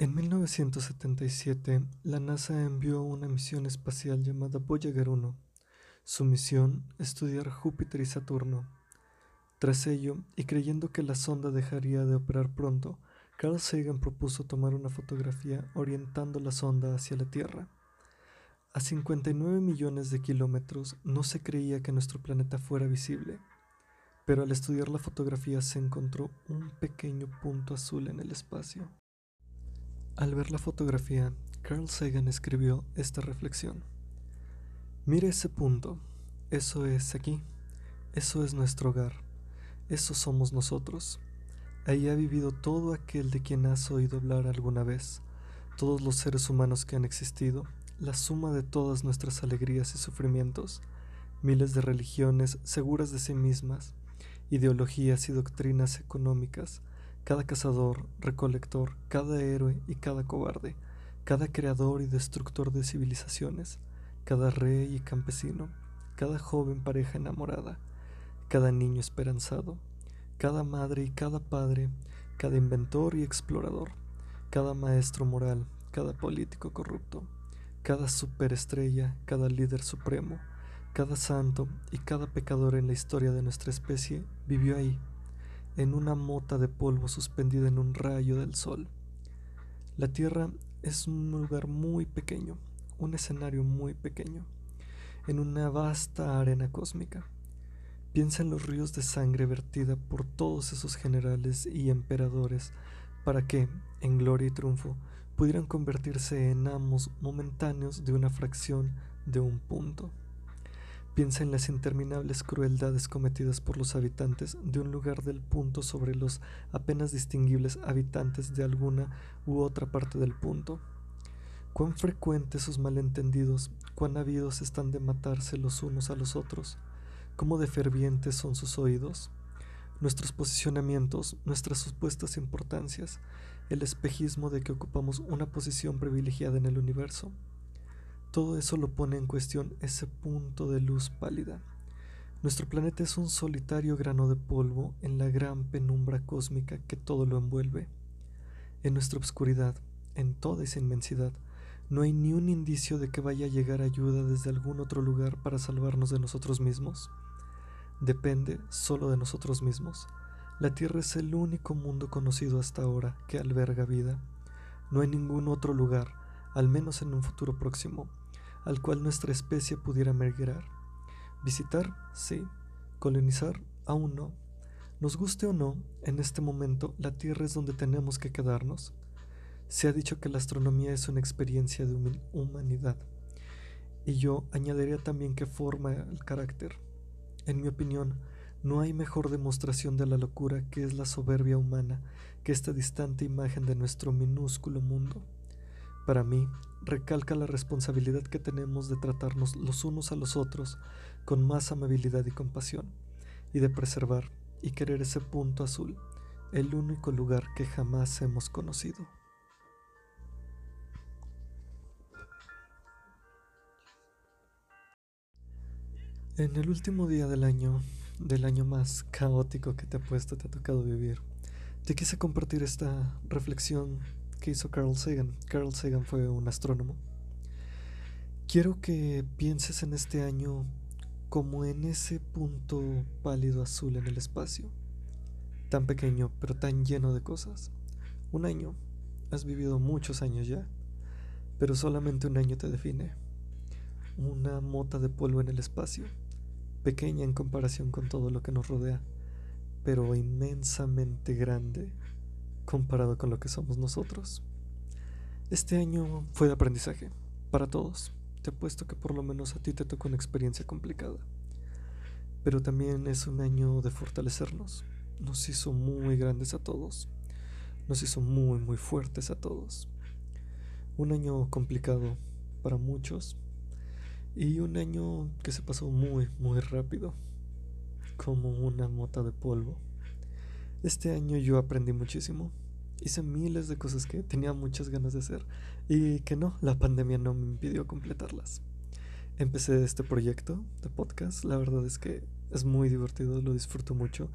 En 1977, la NASA envió una misión espacial llamada Voyager 1. Su misión, estudiar Júpiter y Saturno. Tras ello, y creyendo que la sonda dejaría de operar pronto, Carl Sagan propuso tomar una fotografía orientando la sonda hacia la Tierra. A 59 millones de kilómetros no se creía que nuestro planeta fuera visible, pero al estudiar la fotografía se encontró un pequeño punto azul en el espacio. Al ver la fotografía, Carl Sagan escribió esta reflexión. Mire ese punto, eso es aquí, eso es nuestro hogar, eso somos nosotros. Ahí ha vivido todo aquel de quien has oído hablar alguna vez, todos los seres humanos que han existido, la suma de todas nuestras alegrías y sufrimientos, miles de religiones seguras de sí mismas, ideologías y doctrinas económicas, cada cazador, recolector, cada héroe y cada cobarde, cada creador y destructor de civilizaciones, cada rey y campesino, cada joven pareja enamorada, cada niño esperanzado, cada madre y cada padre, cada inventor y explorador, cada maestro moral, cada político corrupto, cada superestrella, cada líder supremo, cada santo y cada pecador en la historia de nuestra especie vivió ahí en una mota de polvo suspendida en un rayo del sol. La Tierra es un lugar muy pequeño, un escenario muy pequeño, en una vasta arena cósmica. Piensa en los ríos de sangre vertida por todos esos generales y emperadores para que, en gloria y triunfo, pudieran convertirse en amos momentáneos de una fracción de un punto. Piensa en las interminables crueldades cometidas por los habitantes de un lugar del punto sobre los apenas distinguibles habitantes de alguna u otra parte del punto. Cuán frecuentes sus malentendidos, cuán habidos están de matarse los unos a los otros, cómo de fervientes son sus oídos, nuestros posicionamientos, nuestras supuestas importancias, el espejismo de que ocupamos una posición privilegiada en el universo. Todo eso lo pone en cuestión ese punto de luz pálida. Nuestro planeta es un solitario grano de polvo en la gran penumbra cósmica que todo lo envuelve. En nuestra oscuridad, en toda esa inmensidad, no hay ni un indicio de que vaya a llegar ayuda desde algún otro lugar para salvarnos de nosotros mismos. Depende solo de nosotros mismos. La Tierra es el único mundo conocido hasta ahora que alberga vida. No hay ningún otro lugar, al menos en un futuro próximo, al cual nuestra especie pudiera migrar. Visitar, sí. Colonizar, aún no. Nos guste o no, en este momento la Tierra es donde tenemos que quedarnos. Se ha dicho que la astronomía es una experiencia de humanidad. Y yo añadiría también que forma el carácter. En mi opinión, no hay mejor demostración de la locura que es la soberbia humana que esta distante imagen de nuestro minúsculo mundo. Para mí, recalca la responsabilidad que tenemos de tratarnos los unos a los otros con más amabilidad y compasión, y de preservar y querer ese punto azul, el único lugar que jamás hemos conocido. En el último día del año, del año más caótico que te ha puesto, te ha tocado vivir, te quise compartir esta reflexión que hizo Carl Sagan. Carl Sagan fue un astrónomo. Quiero que pienses en este año como en ese punto pálido azul en el espacio, tan pequeño pero tan lleno de cosas. Un año, has vivido muchos años ya, pero solamente un año te define. Una mota de polvo en el espacio, pequeña en comparación con todo lo que nos rodea, pero inmensamente grande comparado con lo que somos nosotros. Este año fue de aprendizaje, para todos. Te apuesto que por lo menos a ti te tocó una experiencia complicada. Pero también es un año de fortalecernos. Nos hizo muy grandes a todos. Nos hizo muy, muy fuertes a todos. Un año complicado para muchos. Y un año que se pasó muy, muy rápido. Como una mota de polvo. Este año yo aprendí muchísimo. Hice miles de cosas que tenía muchas ganas de hacer y que no, la pandemia no me impidió completarlas. Empecé este proyecto de podcast, la verdad es que es muy divertido, lo disfruto mucho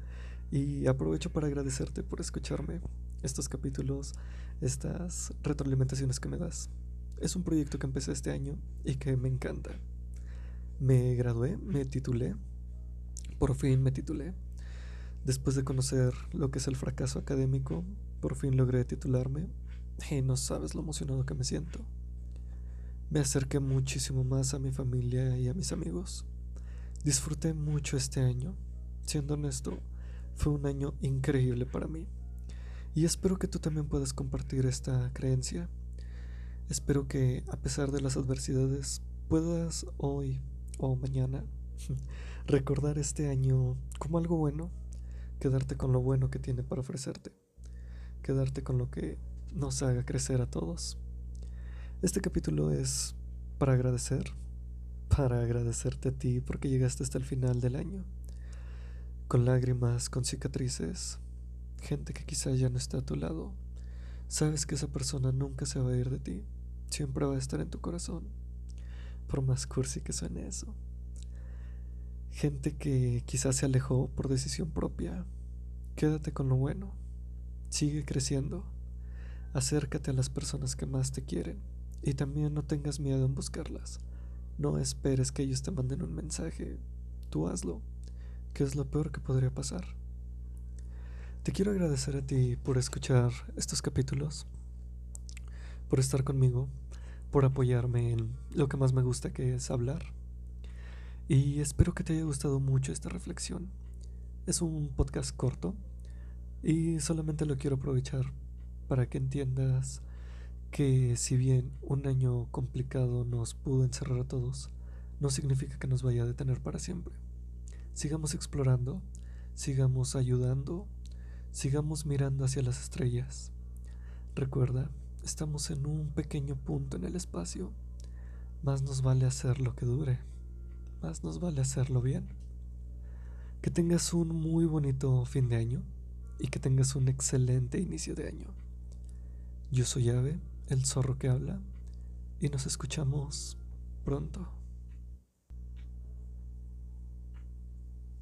y aprovecho para agradecerte por escucharme. estos capítulos, estas retroalimentaciones que me das. Es un proyecto que empecé este año y que me encanta. Me gradué, me titulé, por fin me titulé. Después de conocer lo que es el fracaso académico, por fin logré titularme y no sabes lo emocionado que me siento. Me acerqué muchísimo más a mi familia y a mis amigos. Disfruté mucho este año. Siendo honesto, fue un año increíble para mí. Y espero que tú también puedas compartir esta creencia. Espero que, a pesar de las adversidades, puedas hoy o mañana recordar este año como algo bueno, quedarte con lo bueno que tiene para ofrecerte, quedarte con lo que nos haga crecer a todos. Este capítulo es para agradecer, para agradecerte a ti porque llegaste hasta el final del año, con lágrimas, con cicatrices, gente que quizá ya no está a tu lado. Sabes que esa persona nunca se va a ir de ti siempre va a estar en tu corazón, por más cursi que suene eso. Gente que quizás se alejó por decisión propia, quédate con lo bueno, sigue creciendo, acércate a las personas que más te quieren y también no tengas miedo en buscarlas. No esperes que ellos te manden un mensaje, tú hazlo, que es lo peor que podría pasar. Te quiero agradecer a ti por escuchar estos capítulos por estar conmigo, por apoyarme en lo que más me gusta que es hablar. Y espero que te haya gustado mucho esta reflexión. Es un podcast corto y solamente lo quiero aprovechar para que entiendas que si bien un año complicado nos pudo encerrar a todos, no significa que nos vaya a detener para siempre. Sigamos explorando, sigamos ayudando, sigamos mirando hacia las estrellas. Recuerda Estamos en un pequeño punto en el espacio. Más nos vale hacer lo que dure. Más nos vale hacerlo bien. Que tengas un muy bonito fin de año y que tengas un excelente inicio de año. Yo soy Ave, el zorro que habla, y nos escuchamos pronto.